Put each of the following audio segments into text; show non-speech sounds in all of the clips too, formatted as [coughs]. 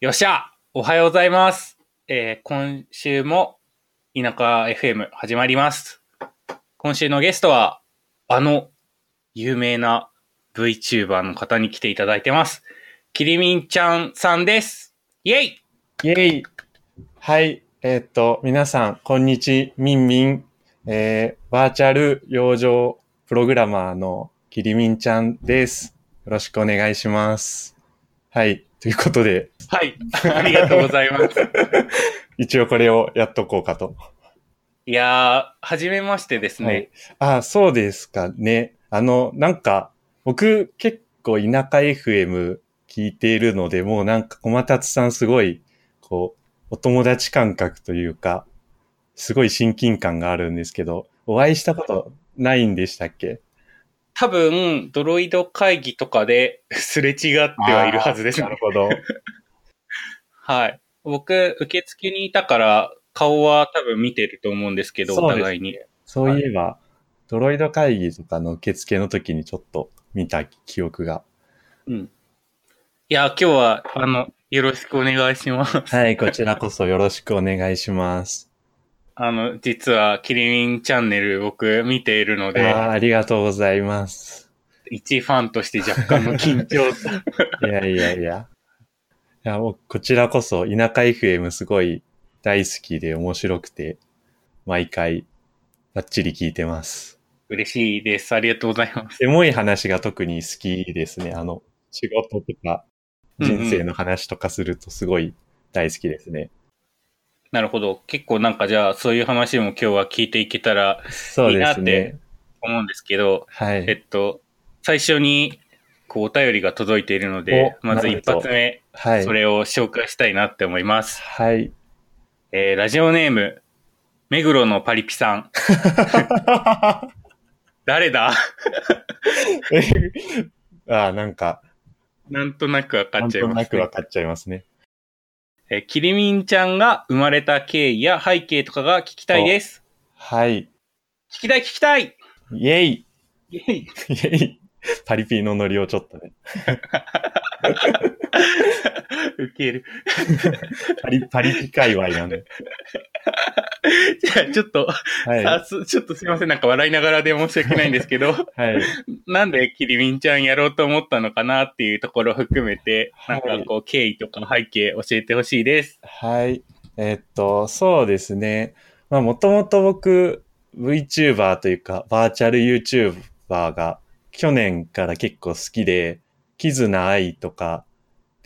よっしゃおはようございます。えー今週も田舎 FM 始まります。今週のゲストは、あの有名な VTuber の方に来ていただいてます。キリミンちゃんさんです。イェイイェイはい。えーっと、皆さん、こんにち、みんみん。えー、バーチャル養生プログラマーのキリミンちゃんです。よろしくお願いします。はい。ということで、はい。ありがとうございます。[laughs] 一応これをやっとこうかと。いやー、はじめましてですね。はいあ、そうですかね。あの、なんか、僕結構田舎 FM 聞いているので、もうなんか小松さんすごい、こう、お友達感覚というか、すごい親近感があるんですけど、お会いしたことないんでしたっけ？多分、ドロイド会議とかで [laughs] すれ違ってはいるはずですねなる。ほど。[laughs] はい。僕、受付にいたから、顔は多分見てると思うんですけど、お互いに。そういえば、ドロイド会議とかの受付の時にちょっと見た記憶が。うん。いや、今日は、あの、よろしくお願いします。はい、こちらこそよろしくお願いします。あの、実は、キリミンチャンネル僕見ているのあで、ーありがとうございます。一ファンとして若干の緊張と。[laughs] いやいやいや。いや、もうこちらこそ田舎 FM すごい大好きで面白くて、毎回バッチリ聞いてます。嬉しいです。ありがとうございます。エモい話が特に好きですね。あの、仕事とか人生の話とかするとすごい大好きですね。なるほど。結構なんかじゃあ、そういう話も今日は聞いていけたらいいなってね。思うんですけど、はい。えっと、最初に、こう、お便りが届いているので、おまず一発目、はい。それを紹介したいなって思います。はい。えー、ラジオネーム、目黒のパリピさん。[laughs] 誰だ？あーなんか、なんとなくわかなんとなっちゃいます、ね。くわかっちゃいますね。えー、キリミンちゃんが生まれた経緯や背景とかが聞きたいです。はい。聞きたい聞きたいイェイイェイイェイ [laughs] パリピのノリをちょっとね。[laughs] [laughs] ウケる。パリ、パリピ界隈なんで。[laughs] じゃあ、ちょっと、はい。さすちょっとすいません。なんか笑いながらで申し訳ないんですけど、はい。なんでキリミンちゃんやろうと思ったのかなっていうところを含めて、はないんかこう、経緯とか背景教えてほしいです。はい。えっと、そうですね。まあ、もともと僕、VTuber というか、バーチャル YouTuber が去年から結構好きで、キズナアイとか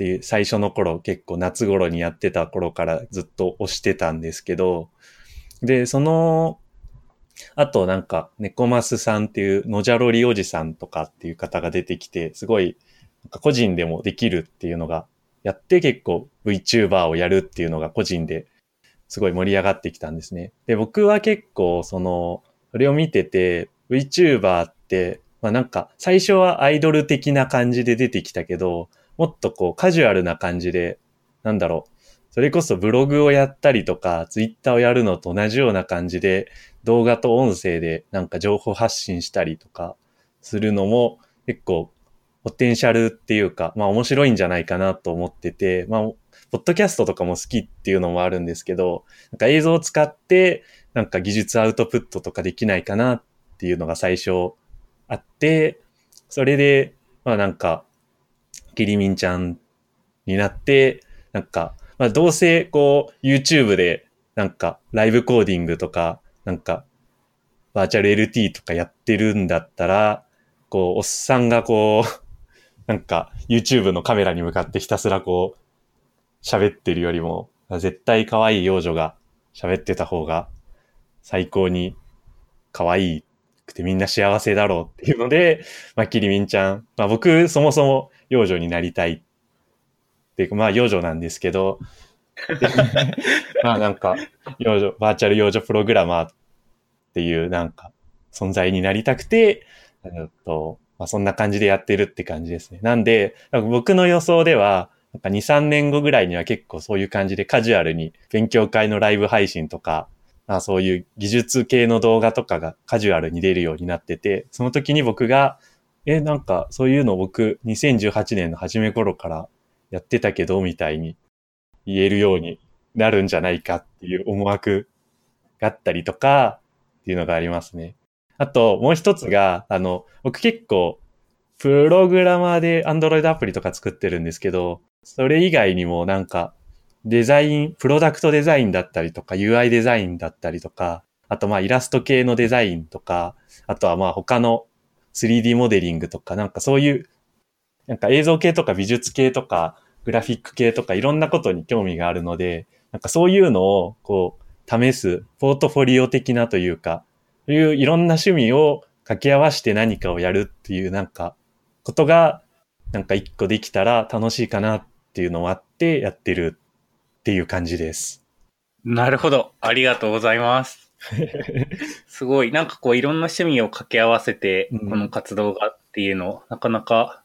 っていう最初の頃結構夏頃にやってた頃からずっと推してたんですけど、で、その、あとなんか、猫マスさんっていうのじゃろりおじさんとかっていう方が出てきて、すごい、個人でもできるっていうのがやって結構 VTuber をやるっていうのが個人ですごい盛り上がってきたんですね。で、僕は結構その、それを見てて VTuber って、まあなんか最初はアイドル的な感じで出てきたけど、もっとこうカジュアルな感じで、なんだろう、それこそブログをやったりとか、ツイッターをやるのと同じような感じで、動画と音声でなんか情報発信したりとかするのも結構ポテンシャルっていうか、まあ面白いんじゃないかなと思ってて、まあ、ポッドキャストとかも好きっていうのもあるんですけど、なんか映像を使って、なんか技術アウトプットとかできないかなっていうのが最初あって、それで、まあなんか、キリミンちゃんになって、なんか、まあどうせこう YouTube でなんかライブコーディングとか、なんかバーチャル LT とかやってるんだったら、こう、おっさんがこう、[laughs] なんか YouTube のカメラに向かってひたすらこう、喋ってるよりも、絶対可愛い幼女が喋ってた方が最高に可愛いくてみんな幸せだろうっていうので、[laughs] まあ、キリミンちゃん、まあ僕そもそも幼女になりたいっていうか、まあ幼女なんですけど、で [laughs] まあなんか、幼女、バーチャル幼女プログラマーっていうなんか存在になりたくて、えっと、まあ、そんな感じでやってるって感じですね。なんで、なんか僕の予想では、なんか2、3年後ぐらいには結構そういう感じでカジュアルに勉強会のライブ配信とか、ままあそういう技術系の動画とかがカジュアルに出るようになってて、その時に僕が、え、なんかそういうの僕2018年の初め頃からやってたけど、みたいに言えるようになるんじゃないかっていう思惑があったりとかっていうのがありますね。あと、もう一つが、あの、僕結構、プログラマーで Android アプリとか作ってるんですけど、それ以外にもなんか、デザイン、プロダクトデザインだったりとか、UI デザインだったりとか、あとまあイラスト系のデザインとか、あとはまあ他の 3D モデリングとか、なんかそういう、なんか映像系とか美術系とか、グラフィック系とかいろんなことに興味があるので、なんかそういうのをこう試す、ポートフォリオ的なというか、そういういろんな趣味を掛け合わせて何かをやるっていうなんかことがなんか一個できたら楽しいかなっていうのもあってやってるっていう感じです。なるほど。ありがとうございます。[laughs] すごい。なんかこういろんな趣味を掛け合わせて、この活動がっていうの、うん、なかなか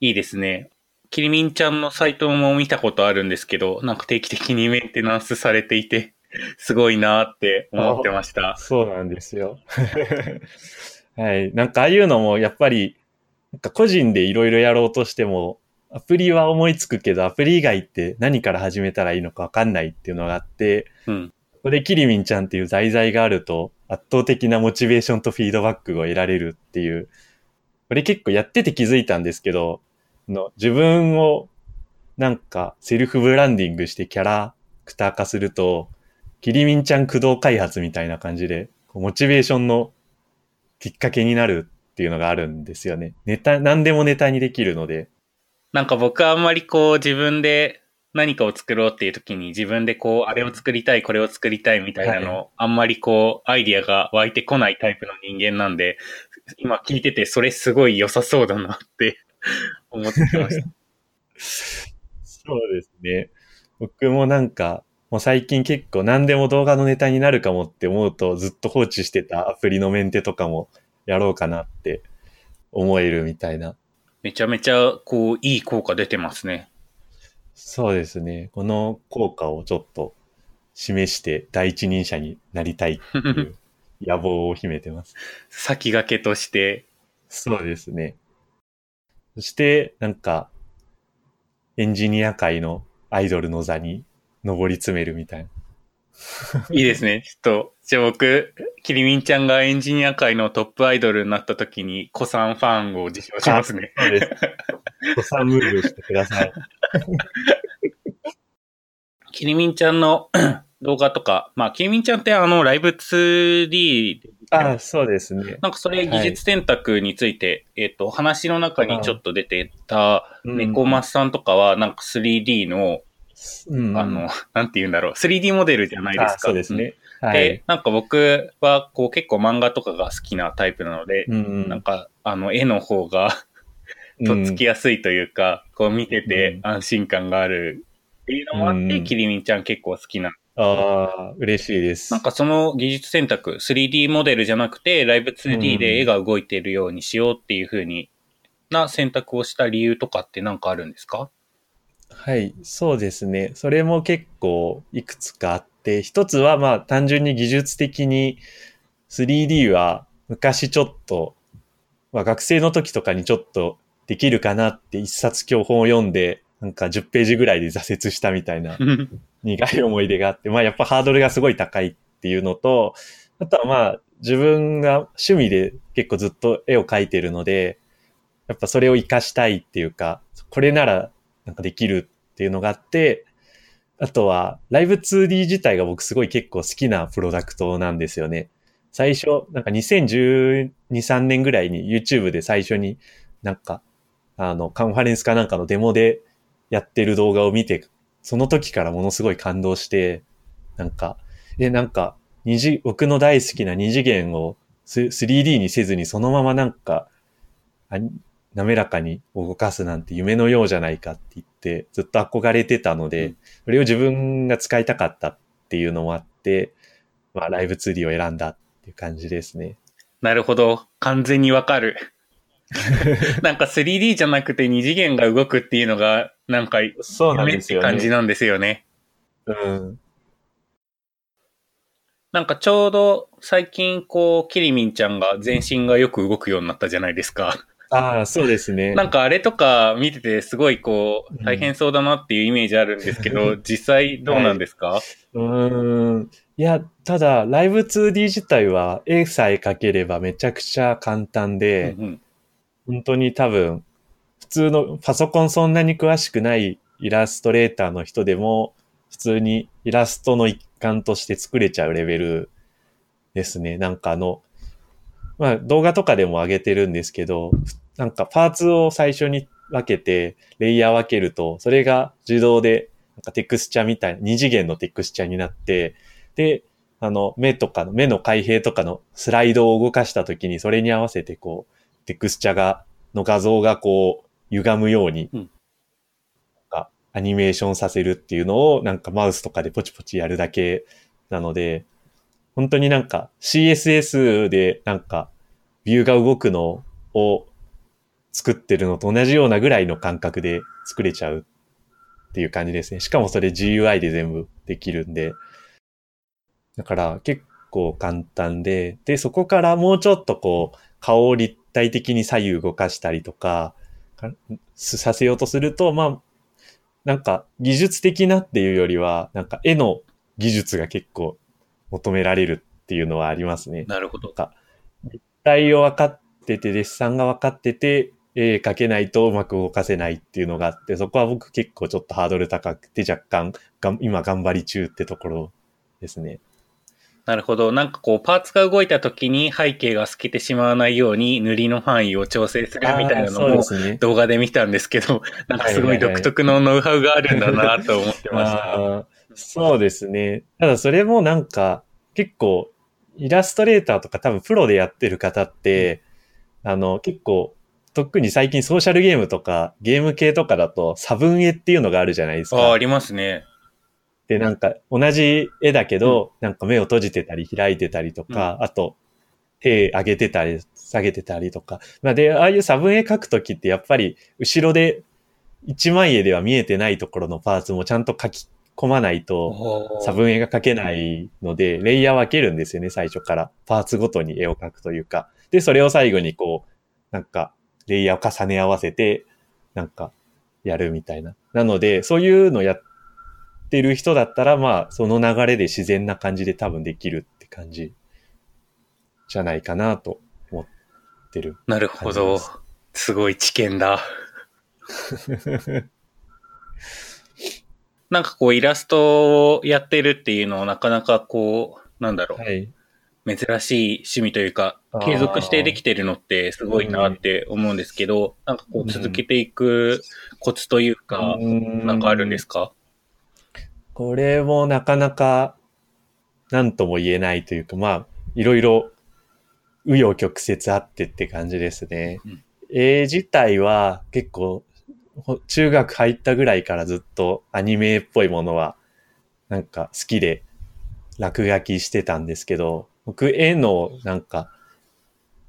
いいですね。キリミンちゃんのサイトも見たことあるんですけど、なんか定期的にメンテナンスされていて、すごいなって思ってました。そうなんですよ。[laughs] はい。なんかああいうのもやっぱり、なんか個人でいろいろやろうとしても、アプリは思いつくけど、アプリ以外って何から始めたらいいのかわかんないっていうのがあって、うん、ここでキリミンちゃんっていう題材があると、圧倒的なモチベーションとフィードバックを得られるっていう、これ結構やってて気づいたんですけど、の自分をなんかセルフブランディングしてキャラクター化すると、キリミンちゃん駆動開発みたいな感じで、モチベーションのきっかけになるっていうのがあるんですよね。ネタ、何でもネタにできるので。なんか僕はあんまりこう自分で何かを作ろうっていう時に自分でこう、あれを作りたい、これを作りたいみたいなの、はい、あんまりこう、アイディアが湧いてこないタイプの人間なんで、今聞いててそれすごい良さそうだなって [laughs] 思ってました。そうですね。僕もなんか、もう最近結構何でも動画のネタになるかもって思うとずっと放置してたアプリのメンテとかもやろうかなって思えるみたいな。めちゃめちゃこういい効果出てますね。そうですね。この効果をちょっと示して第一人者になりたいっていう [laughs] 野望を秘めてます。先駆けとして。そうですね。そして、なんか、エンジニア界のアイドルの座に上り詰めるみたいな。[laughs] いいですね。ちょっと、じゃあ僕、キリミンちゃんがエンジニア界のトップアイドルになった時に、子さんファンを受賞しますね。そうです。子さんムーブしてください。[laughs] キリミンちゃんの [coughs] 動画とか、まあ、キリミンちゃんってあの、ライブ 2D あそうですね。なんかそれ技術選択について、はい、えっ、と、話の中にちょっと出てた、猫マスさんとかは、なんか 3D のうん、あの、なんて言うんだろう、3D モデルじゃないですか。そうですね。はい、で、なんか僕は、こう結構漫画とかが好きなタイプなので、うん、なんか、あの、絵の方が [laughs] とっつきやすいというか、うん、こう見てて安心感があるっていうのもあって、キリミンちゃん結構好きな。ああ、嬉しいです。なんかその技術選択、3D モデルじゃなくて、ライブ 2D で絵が動いているようにしようっていうふうにな選択をした理由とかって何かあるんですか？はい、そうですね。それも結構いくつかあって、一つはまあ単純に技術的に 3D は昔ちょっと、まあ学生の時とかにちょっとできるかなって一冊教本を読んで、なんか10ページぐらいで挫折したみたいな苦い思い出があって、まあやっぱハードルがすごい高いっていうのと、あとはまあ自分が趣味で結構ずっと絵を描いてるので、やっぱそれを活かしたいっていうか、これならなんかできるっていうのがあって、あとは、ライブ 2D 自体が僕すごい結構好きなプロダクトなんですよね。最初、なんか2012、3年ぐらいに YouTube で最初になんか、あの、カンファレンスかなんかのデモでやってる動画を見て、その時からものすごい感動して、なんか、え、なんか、二次、僕の大好きな二次元を 3D にせずにそのままなんか、滑らかに動かすなんて夢のようじゃないかって言ってずっと憧れてたので、それを自分が使いたかったっていうのもあって、まあライブ 2D を選んだっていう感じですね。なるほど。完全にわかる。[laughs] なんか 3D じゃなくて二次元が動くっていうのが、なんか、そうなんですよね。感じなんですよね。うん。なんかちょうど最近こう、キリミンちゃんが全身がよく動くようになったじゃないですか。ああ、そうですね。なんかあれとか見ててすごいこう、大変そうだなっていうイメージあるんですけど、実際どうなんですか、うーん。いや、ただ、ライブ 2D 自体は絵さえ描ければめちゃくちゃ簡単で、うんうん本当に多分、普通のパソコンそんなに詳しくないイラストレーターの人でも、普通にイラストの一環として作れちゃうレベルですね。なんかあの、まあ動画とかでも上げてるんですけど、なんかパーツを最初に分けて、レイヤー分けると、それが自動で、なんかテクスチャみたいな、二次元のテクスチャになって、で、あの、目とかの、目の開閉とかのスライドを動かしたときに、それに合わせてこう、テクスチャが、の画像がこう、歪むように、うん。なんかアニメーションさせるっていうのを、なんかマウスとかでポチポチやるだけなので、本当になんか CSS でなんかビューが動くのを作ってるのと同じようなぐらいの感覚で作れちゃうっていう感じですね。しかもそれ GUI で全部できるんで。だから結構簡単で、で、そこからもうちょっとこう、顔を立体的に左右動かしたりとか、させようとすると、まあ、なんか技術的なっていうよりは、なんか絵の技術が結構求められるっていうのはありますね。なるほど。立体を分かってて、デッサンが分かってて、絵描けないとうまく動かせないっていうのがあって、そこは僕結構ちょっとハードル高くて若干がん今頑張り中ってところですね。なるほど。なんかこう、パーツが動いた時に背景が透けてしまわないように塗りの範囲を調整するみたいなのも。動画で見たんですけど、なんかすごい独特のノウハウがあるんだなと思ってました。そうですね。ただそれもなんか結構イラストレーターとか多分プロでやってる方って、あの結構特に最近ソーシャルゲームとかゲーム系とかだと差分絵っていうのがあるじゃないですか。ああ、ありますね。で、なんか同じ絵だけど、なんか目を閉じてたり開いてたりとか、あと手上げてたり下げてたりとか。まあで、ああいう差分絵描くときってやっぱり後ろで一枚絵では見えてないところのパーツもちゃんと書き込まないと差分絵が描けないので、レイヤー分けるんですよね、最初から。パーツごとに絵を描くというか。で、それを最後にこう、なんか、レイヤーを重ね合わせて、なんか、やるみたいな。なので、そういうのやってる人だったら、まあ、その流れで自然な感じで多分できるって感じじゃないかなと思ってる。なるほど。すごい知見だ。[laughs] なんかこうイラストをやってるっていうのはなかなかこう、なんだろう、はい。珍しい趣味というか継続してできてるのってすごいなって思うんですけど、なんかこう続けていくコツというか、なんかあるんですか？これもなかなか何とも言えないというか、まあ、いろいろ紆余曲折あってって感じですね。うん。絵自体は結構、ほ中学入ったぐらいからずっとアニメっぽいものはなんか好きで落書きしてたんですけど、僕絵のなんか、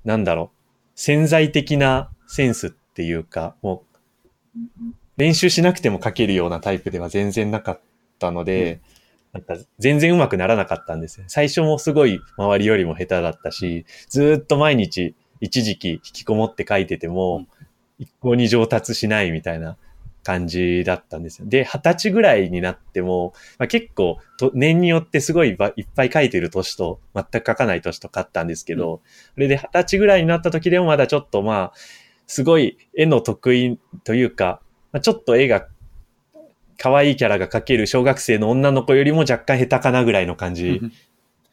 なんだろう、潜在的なセンスっていうか、もう練習しなくても描けるようなタイプでは全然なかったので、なんか全然上手くならなかったんですよ。最初もすごい周りよりも下手だったし、ずーっと毎日一時期引きこもって書いてても、一向に上達しないみたいな感じだったんですよ。で、二十歳ぐらいになっても、まあ、結構と年によってすごいばいっぱい書いてる年と全く書かない年とかあったんですけど、それで二十歳ぐらいになった時でもまだちょっとまあ、すごい絵の得意というか、まあ、ちょっと絵が可愛いキャラが描ける小学生の女の子よりも若干下手かなぐらいの感じ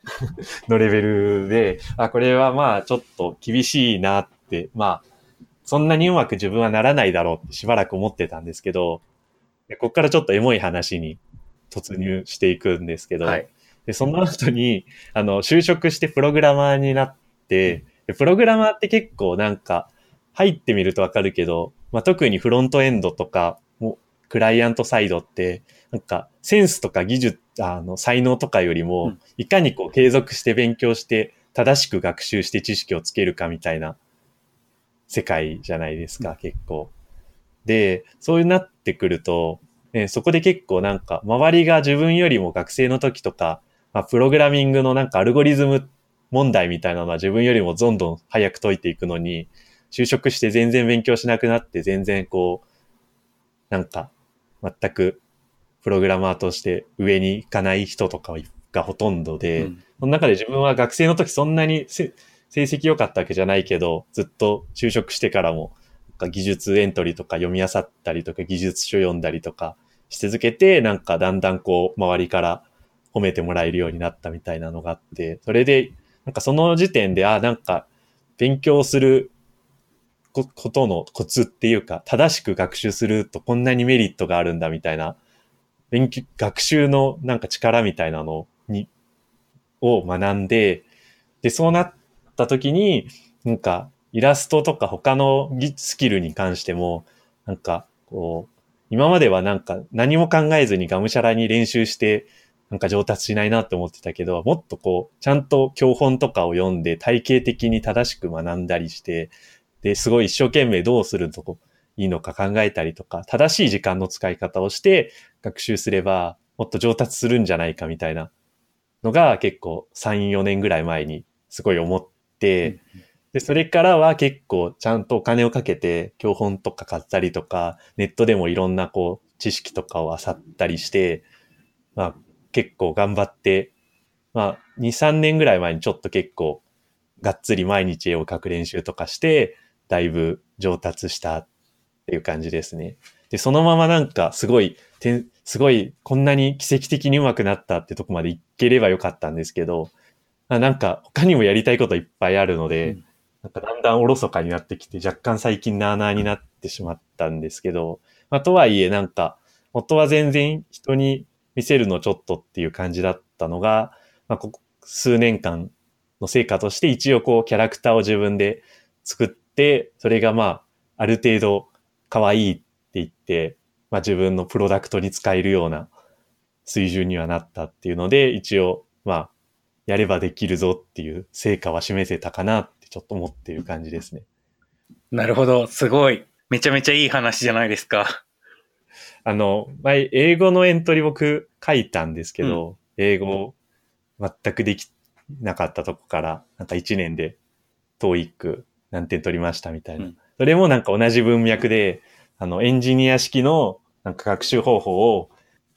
[laughs] のレベルで、あ、これはまあちょっと厳しいなって、まあ、そんなにうまく自分はならないだろうってしばらく思ってたんですけど、でここからちょっとエモい話に突入していくんですけど、はい。で、その後に、あの、就職してプログラマーになって、でプログラマーって結構なんか、入ってみるとわかるけど、まあ、特にフロントエンドとか、もクライアントサイドって、なんか、センスとか技術、あの、才能とかよりうもん、いかにこう継続して勉強して、正しく学習して知識をつけるかみたいな世界じゃないですか、結構。で、そうなってくると、ね、そこで結構なんか、周りが自分よりも学生の時とか、まあ、プログラミングのなんかアルゴリズム問題みたいなのは自分よりもどんどん早く解いていくのに、就職して全然勉強しなくなって全然こう、なんか全くプログラマーとして上に行かない人とかがほとんどで、うんその中で自分は学生の時そんなにせ成績良かったわけじゃないけど、ずっと就職してからも、技術エントリーとか読み漁ったりとか技術書読んだりとかし続けて、なんかだんだんこう周りから褒めてもらえるようになったみたいなのがあって、それで、なんかその時点で、あ、なんか勉強するこことのコツっていうか、正しく学習するとこんなにメリットがあるんだみたいな、勉強、学習のなんか力みたいなのに、を学んで、で、そうなった時に、なんか、イラストとか他のスキルに関しても、なんか、こう、今まではなんか何も考えずにがむしゃらに練習して、なんか上達しないなって思ってたけど、もっとこう、ちゃんと教本とかを読んで体系的に正しく学んだりして、で、すごい一生懸命どうするとこいいのか考えたりとか、正しい時間の使い方をして学習すれば、もっと上達するんじゃないかみたいなのが結構3、4年ぐらい前にすごい思っ、で、それからは結構ちゃんとお金をかけて教本とか買ったりとか、ネットでもいろんなこう知識とかを漁ったりして、まあ結構頑張って、まあ2、3年ぐらい前にちょっと結構がっつり毎日絵を描く練習とかして、だいぶ上達したっていう感じですね。で、そのままなんかすごい、すごいこんなに奇跡的に上手くなったってとこまでいければよかったんですけど、あなんか他にもやりたいこといっぱいあるので、うん。なんかだんだんおろそかになってきて、若干最近なあなあになってしまったんですけど、まあ、とはいえなんか、元は全然人に見せるのちょっとっていう感じだったのが、まあ、ここ数年間の成果として一応こうキャラクターを自分で作って、それがまあ、ある程度可愛いって言って、まあ自分のプロダクトに使えるような水準にはなったっていうので、一応まあ、やればできるぞっていう成果は示せたかなってちょっと思っている感じですね。なるほど。すごい。めちゃめちゃいい話じゃないですか。あの、前、英語のエントリー僕書いたんですけど、英語全くできなかったとこから、なんか1年で TOEIC 何点取りましたみたいな。うんそれもなんか同じ文脈で、あの、エンジニア式のなんか学習方法を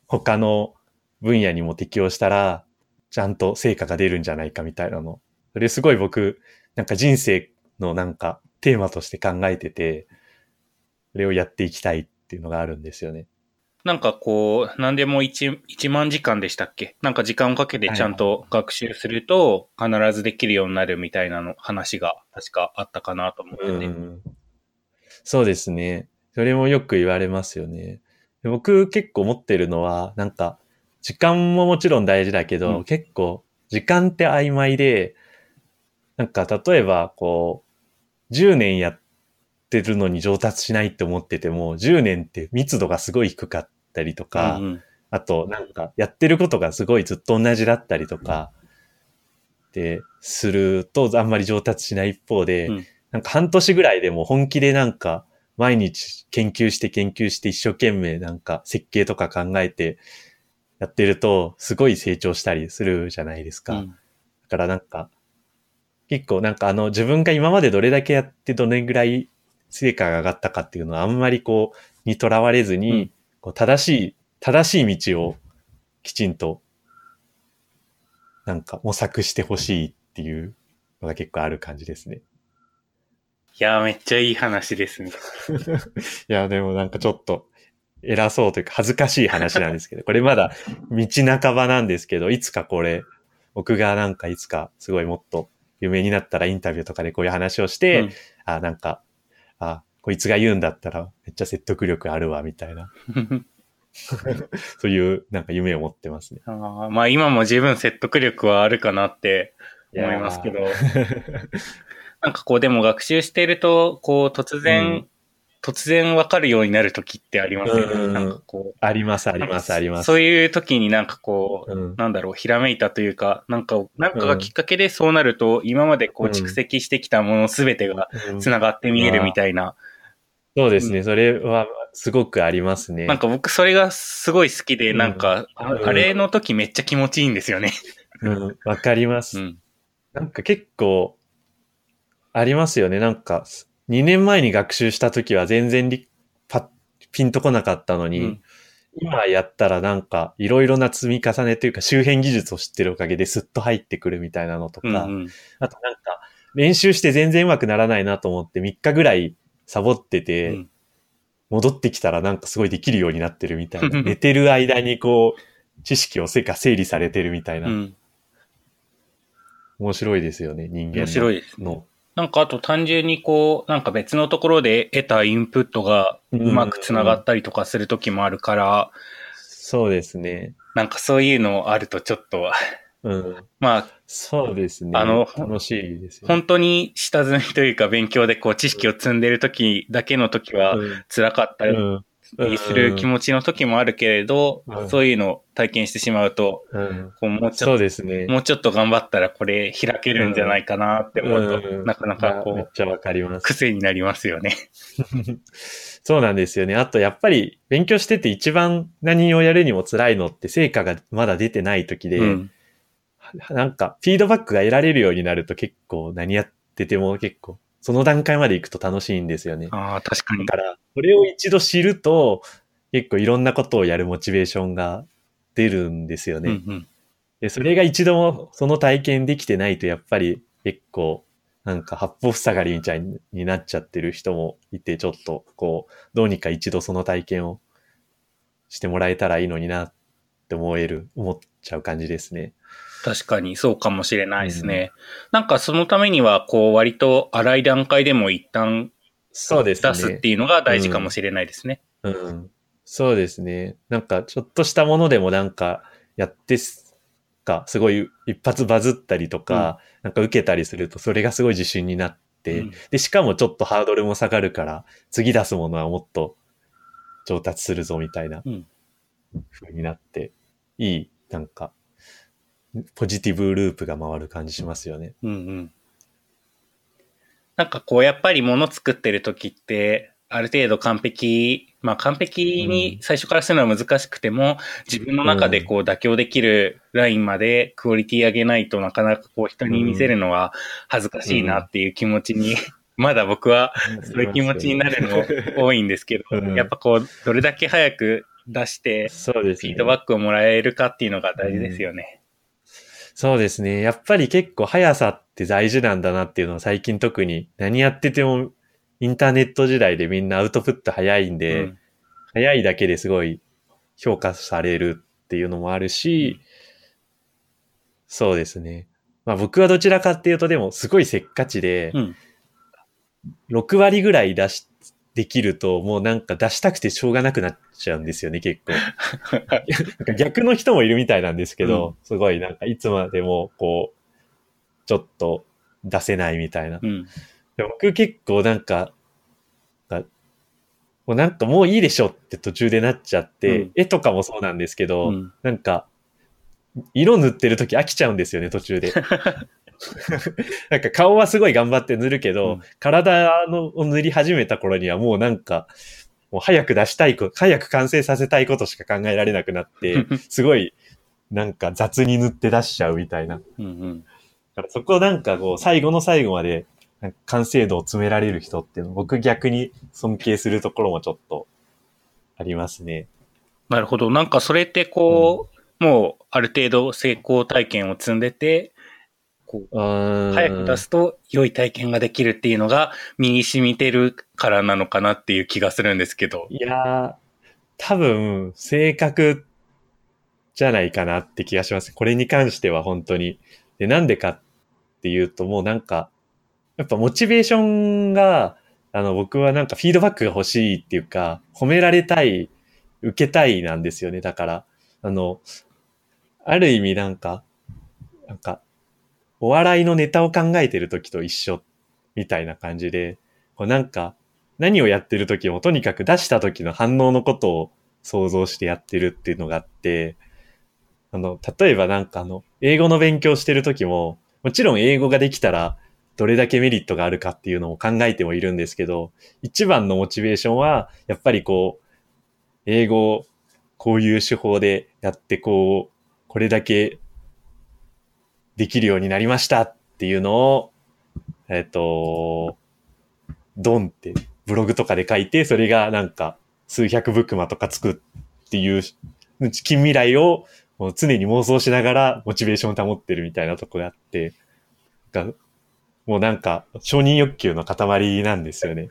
他の分野にも適用したら、ちゃんと成果が出るんじゃないかみたいなの。それすごい僕、なんか人生のなんかテーマとして考えてて、それをやっていきたいっていうのがあるんですよね。なんかこう、何でも 1, 1万時間でしたっけ？なんか時間をかけてちゃんと学習すると必ずできるようになるみたいなの話が確かあったかなと思ってて。うんそうですね。それもよく言われますよね。で僕結構思ってるのは、なんか、時間ももちろん大事だけど、うん。結構、時間って曖昧で、なんか、例えば、こう、10年やってるのに上達しないって思ってても、10年って密度がすごい低かったりとか、うんうん。あと、なんか、やってることがすごいずっと同じだったりとか、で、すると、あんまり上達しない一方で、うん。なんか半年ぐらいでも本気でなんか、毎日研究して研究して一生懸命なんか設計とか考えてやってると、すごい成長したりするじゃないですか。だうんからなんか、結構なんかあの自分が今までどれだけやってどれぐらい成果が上がったかっていうのはあんまりこう、にとらわれずに、うんこう正しい、正しい道をきちんと、なんか模索してほしいっていうのが結構ある感じですね。いやー、めっちゃいい話ですね。[laughs] いや、でもなんかちょっと偉そうというか恥ずかしい話なんですけど、これまだ道半ばなんですけど、いつかこれ、僕がなんかいつかすごいもっと有名になったらインタビューとかでこういう話をして、うん。あ、なんか、あ、こいつが言うんだったらめっちゃ説得力あるわ、みたいな、[laughs] そういうなんか夢を持ってますね。あーまあ今も十分説得力はあるかなって思いますけど、なんかこうでも学習してると、こう突然、うん突然わかるようになる時ってありますよね。うんなんかこう。あります、あります、あります。そういう時になんかこう、うんなんだろう、ひらめいたというか、なんか、なんかがきっかけでそうなると、今までこううん蓄積してきたものすべてがうん繋がって見えるみたいな、そうですね、それはすごくありますね。なんか僕それがすごい好きで、うんなんか、あれの時めっちゃ気持ちいいんですよね。うん、わかります。うん。なんか結構、ありますよね。なんか、す2年前に学習した時は全然リパッピンとこなかったのに、うん今やったらなんかいろいろな積み重ねというか周辺技術を知ってるおかげですっと入ってくるみたいなのとか、うんうんあとなんか練習して全然上手くならないなと思って3日ぐらいサボってて、うん戻ってきたらなんかすごいできるようになってるみたいな。[laughs] 寝てる間にこう、知識をせか整理されてるみたいな。うん面白いですよね、人間の。面白いですの。なんかあと単純にこう、なんか別のところで得たインプットがうまくつながったりとかする時もあるから、そうですね。なんかそういうのあるとちょっと、うん。[laughs] まあそうですね。あの楽しいですよね。本当に下積みというか勉強でこう知識を積んでる時だけの時はうん辛かったりうんする気持ちの時もあるけれど、うんそういうのを体験してしまうと、うんこうもうちょそっうですねと、。もうちょっと頑張ったらこれ開けるんじゃないかなって思うと、うんなかなかこう、めっちゃわかります。癖になりますよね。[laughs] そうなんですよね。あと、やっぱり、勉強してて一番何をやるにも辛いのって、成果がまだ出てない時で、うん。なんか、フィードバックが得られるようになると結構、何やってても結構、その段階まで行くと楽しいんですよね。ああ、確かにだ。から、それを一度知ると、結構いろんなことをやるモチベーションが出るんですよね。うんうん。で、それが一度もその体験できてないと、やっぱり結構、なんか八方塞がりみたいになっちゃってる人もいて、ちょっとこう、どうにか一度その体験をしてもらえたらいいのになって思える、思っちゃう感じですね。確かにそうかもしれないですね。なんかそのためには、こう割と荒い段階でも一旦そうですね。出すっていうのが大事かもしれないですね。うん。そうですね。なんか、ちょっとしたものでもなんか、やってすか、すごい一発バズったりとか、なんか受けたりすると、それがすごい自信になって、うんで、しかもちょっとハードルも下がるから、次出すものはもっと上達するぞみたいなうん風になって、いい、なんか、ポジティブループが回る感じしますよね。うんうん。なんかこうやっぱり物作ってる時って、ある程度完璧、まあ完璧に最初からするのは難しくても、自分の中でこう妥協できるラインまでクオリティ上げないとなかなかこう人に見せるのは恥ずかしいなっていう気持ちに、[laughs] まだ僕はそういう気持ちになるのも多いんですけど、うんやっぱこう、どれだけ早く出して。フィードバックをもらえるかっていうのが大事ですよね。そうですね。やっぱり結構速さって大事なんだなっていうのは最近特に何やっててもインターネット時代でみんなアウトプット早いんで、うん早いだけですごい評価されるっていうのもあるし、そうですね。まあ僕はどちらかっていうとでもすごいせっかちで、うん。6割ぐらい出し、できるともうなんか出したくてしょうがなくなっちゃうんですよね、結構。[laughs] 逆の人もいるみたいなんですけど、すごいなんかいつまでもこう、ちょっと出せないみたいな。うん。で僕結構なんか、なんかもうなんかもういいでしょって途中でなっちゃって、うん絵とかもそうなんですけど、うんなんか、色塗ってる時飽きちゃうんですよね、途中で。[laughs] なんか顔はすごい頑張って塗るけど、うん体のを塗り始めた頃にはもうなんか、もう早く出したいこと、早く完成させたいことしか考えられなくなって、[laughs] すごいなんか雑に塗って出しちゃうみたいな。うんうん。だからそこなんかこう、最後の最後まで完成度を詰められる人っていうの、僕逆に尊敬するところもちょっとありますね。なるほど。なんかそれってこう、もうある程度成功体験を積んでて、こう、早早く出すと良い体験ができるっていうのが身に染みてるからなのかなっていう気がするんですけど。いやー、多分、性格じゃないかなって気がします。これに関しては本当に。で、なんでかっていうと、もうなんか、やっぱモチベーションが、あの、僕はなんかフィードバックが欲しいっていうか、褒められたい、受けたいなんですよね。だから、あの、ある意味なんか、なんか、お笑いのネタを考えてる時と一緒みたいな感じで、こうなんか、何をやってる時もとにかく出した時の反応のことを想像してやってるっていうのがあって、あの、例えばなんかあの、英語の勉強してる時も、もちろん英語ができたらどれだけメリットがあるかっていうのを考えてもいるんですけど、一番のモチベーションは、やっぱりこう、英語をこういう手法でやってこう、これだけできるようになりましたっていうのを、えっ、と、ドンってブログとかで書いて、それがなんか数百ブックマとかつくっていう近未来をもう常に妄想しながらモチベーションを保ってるみたいなとこがあって、がもうなんか承認欲求の塊なんですよね。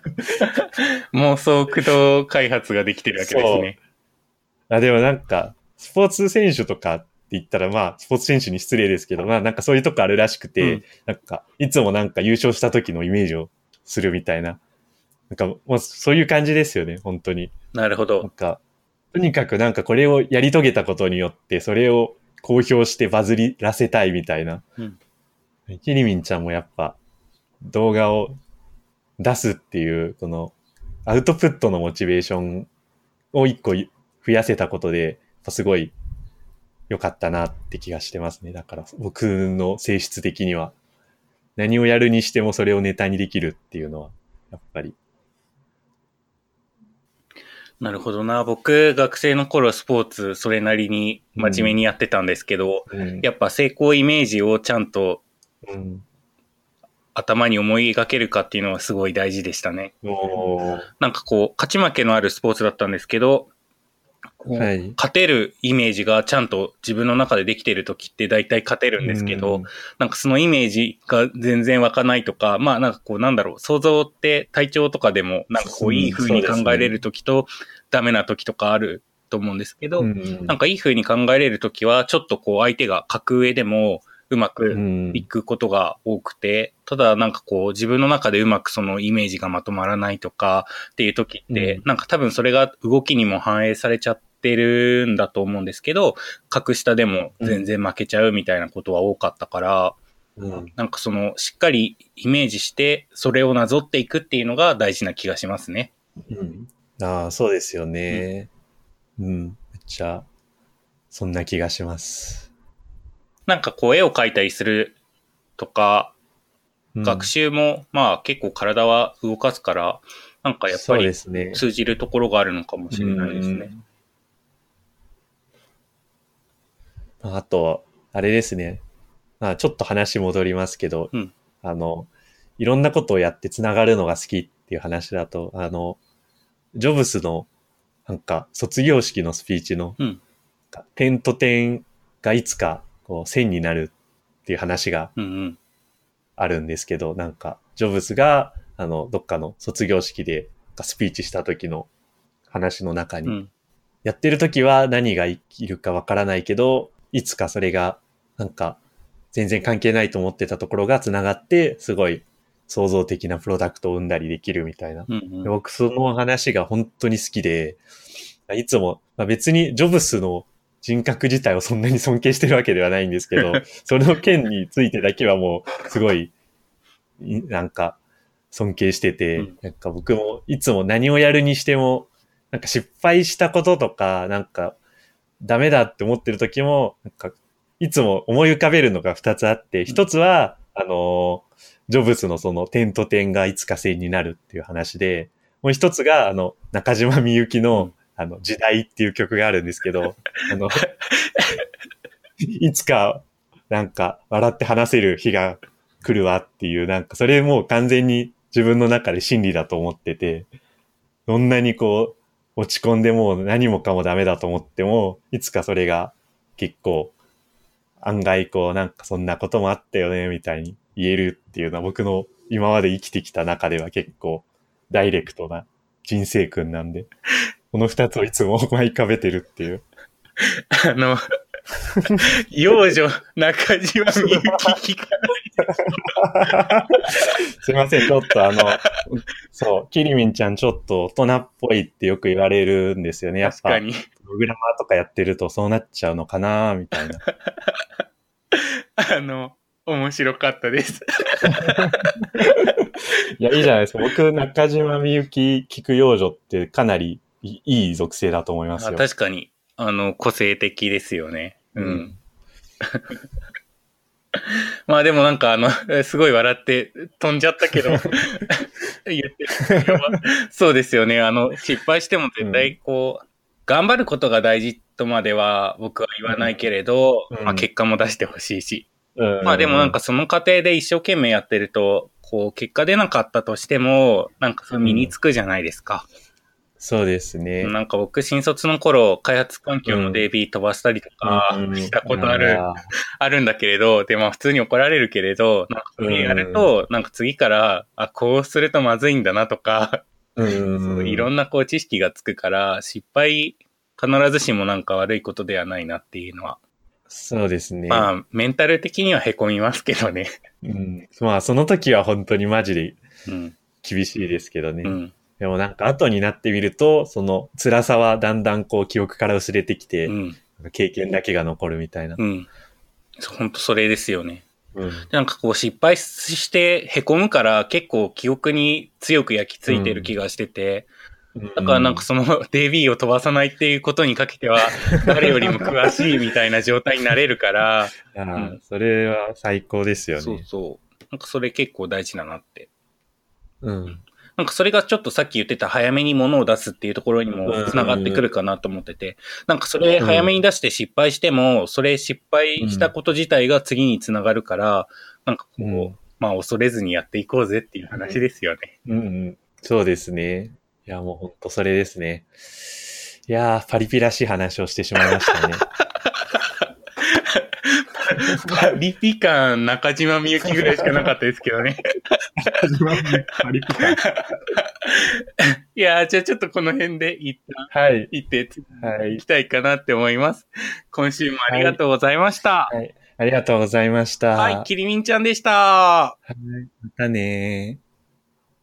[laughs] 妄想駆動開発ができてるわけですね。あでもなんか、スポーツ選手とか言ったらまあ、スポーツ選手に失礼ですけど、まあなんかそういうとこあるらしくて、うんなんか、いつもなんか優勝した時のイメージをするみたいな。なんか、もうそういう感じですよね、本当に。なるほど。なんか、とにかくなんかこれをやり遂げたことによって、それを公表してバズりらせたいみたいな。うんキリミンちゃんもやっぱ動画を出すっていう、このアウトプットのモチベーションを一個増やせたことで、すごい良かったなって気がしてますね。だから僕の性質的には何をやるにしてもそれをネタにできるっていうのは、やっぱり。なるほどな。僕、学生の頃スポーツそれなりに真面目にやってたんですけど、うんやっぱ成功イメージをちゃんとうん頭に思い描けるかっていうのはすごい大事でしたね。なんかこう、勝ち負けのあるスポーツだったんですけど、はい。勝てるイメージがちゃんと自分の中でできてる時って大体勝てるんですけど、うんなんかそのイメージが全然湧かないとか、まあなんかこうなんだろう、想像って体調とかでもなんかこううんいい風に考えれる時とダメな時とかあると思うんですけど、うんなんかいい風に考えれる時はちょっとこう相手が格上でもうまくうん。いくことが多くて、ただなんかこう自分の中でうまくそのイメージがまとまらないとかっていう時って、うん。なんか多分それが動きにも反映されちゃってるんだと思うんですけど、格下でも全然負けちゃうみたいなことは多かったから、うんなんかそのしっかりイメージしてそれをなぞっていくっていうのが大事な気がしますね。うんああ、そうですよね。うん。めっちゃ、そんな気がします。なんかこう絵を描いたりするとか、うん学習もまあ結構体は動かすから、なんかやっぱりすね。通じるところがあるのかもしれないですね。うんあと、あれですね。まあ、ちょっと話戻りますけど、うんあの、いろんなことをやってつながるのが好きっていう話だと、あの、ジョブスの、なんか、卒業式のスピーチの、うん点と点がいつか、こう、線になるっていう話がうんうん。あるんですけど、なんか、ジョブズが、あの、どっかの卒業式で、スピーチした時の話の中に、うん。やってる時は何がいるかわからないけど、いつかそれが、なんか、全然関係ないと思ってたところが繋がって、すごい創造的なプロダクトを生んだりできるみたいな。うんうんで僕、その話が本当に好きで、いつも、まあ、別にジョブスの人格自体をそんなに尊敬してるわけではないんですけど、[laughs] その件についてだけはもう、すごい、いなんか、尊敬してて、うんなんか僕もいつも何をやるにしても、なんか失敗したこととか、なんか、ダメだって思ってる時も、なんか、いつも思い浮かべるのが二つあって、一つは、あのー、ジョブスのその点と点がいつか線になるっていう話で、もう一つが、あの、中島みゆきの、うん。あの、時代っていう曲があるんですけど、[laughs] あの、いつか、なんか、笑って話せる日が来るわっていう、なんか、それもう完全に自分の中で真理だと思ってて、どんなにこう、落ち込んでもう何もかもダメだと思っても、いつかそれが結構、案外こう、なんかそんなこともあったよね、みたいに言えるっていうのは僕の今まで生きてきた中では結構、ダイレクトな人生くんなんで、この二つをいつも [laughs] 思い浮かべてるっていう。あの、[laughs] 幼女、中島みゆき聞かすいません、ちょっとあの、そう、キリミンちゃんちょっと大人っぽいってよく言われるんですよね。やっぱ、確かに。プログラマーとかやってるとそうなっちゃうのかなみたいな。[laughs] あの、面白かったです。[laughs] いや、いいじゃないですか。僕、中島みゆき聞く幼女ってかなりいいい属性だと思いますあよ。確かに、あの、個性的ですよね。うん。う [laughs] んまあでもなんかあの、[laughs] すごい笑って飛んじゃったけど、[laughs] 言ってるそうですよね。あの、失敗しても絶対こう、頑張ることが大事とまでは僕は言わないけれど、うんまあ結果も出してほしいし、うんまあでもなんか、その過程で一生懸命やってると、こう結果出なかったとしても、なんかそれ身につくじゃないですか。そうですね。なんか僕新卒の頃、開発環境の DB 飛ばしたりとかうんしたことある、[laughs] あるんだけれど、でまあ普通に怒られるけれど、なんかそれやると、なんか次から、あ、こうするとまずいんだなとか、うん。[laughs] いろんなこう知識がつくから、失敗必ずしもなんか悪いことではないなっていうのは。そうですね。まあ、メンタル的には凹みますけどね。うん、まあ、その時は本当にマジでうん。厳しいですけどね。うん。でもなんか後になってみると、その辛さはだんだんこう記憶から薄れてきて、うん。経験だけが残るみたいな。うん。本当それですよね。うん。なんかこう失敗して凹むから結構記憶に強く焼き付いてる気がしてて、だからなんかその [laughs] DB を飛ばさないっていうことにかけては [laughs] 誰よりも詳しいみたいな状態になれるから、うんそれは最高ですよね。そうそう。なんかそれ結構大事だなって。うん。なんかそれがちょっとさっき言ってた早めに物を出すっていうところにも繋がってくるかなと思ってて、なんかそれ早めに出して失敗しても、それ失敗したこと自体が次に繋がるから、なんかこう、うんまあ恐れずにやっていこうぜっていう話ですよね。うんうん。そうですね。いや、もう本当それですね。いやー、パリピらしい話をしてしまいましたね。[laughs] パリピ感中島みゆきぐらいしかなかったですけどね。パリピか。[laughs] いやー、じゃあちょっとこの辺で一旦はい。行ってはいいきたいかなって思います。今週もありがとうございました。はい。ありがとうございました。はい、キリミンちゃんでした。はいまたねー。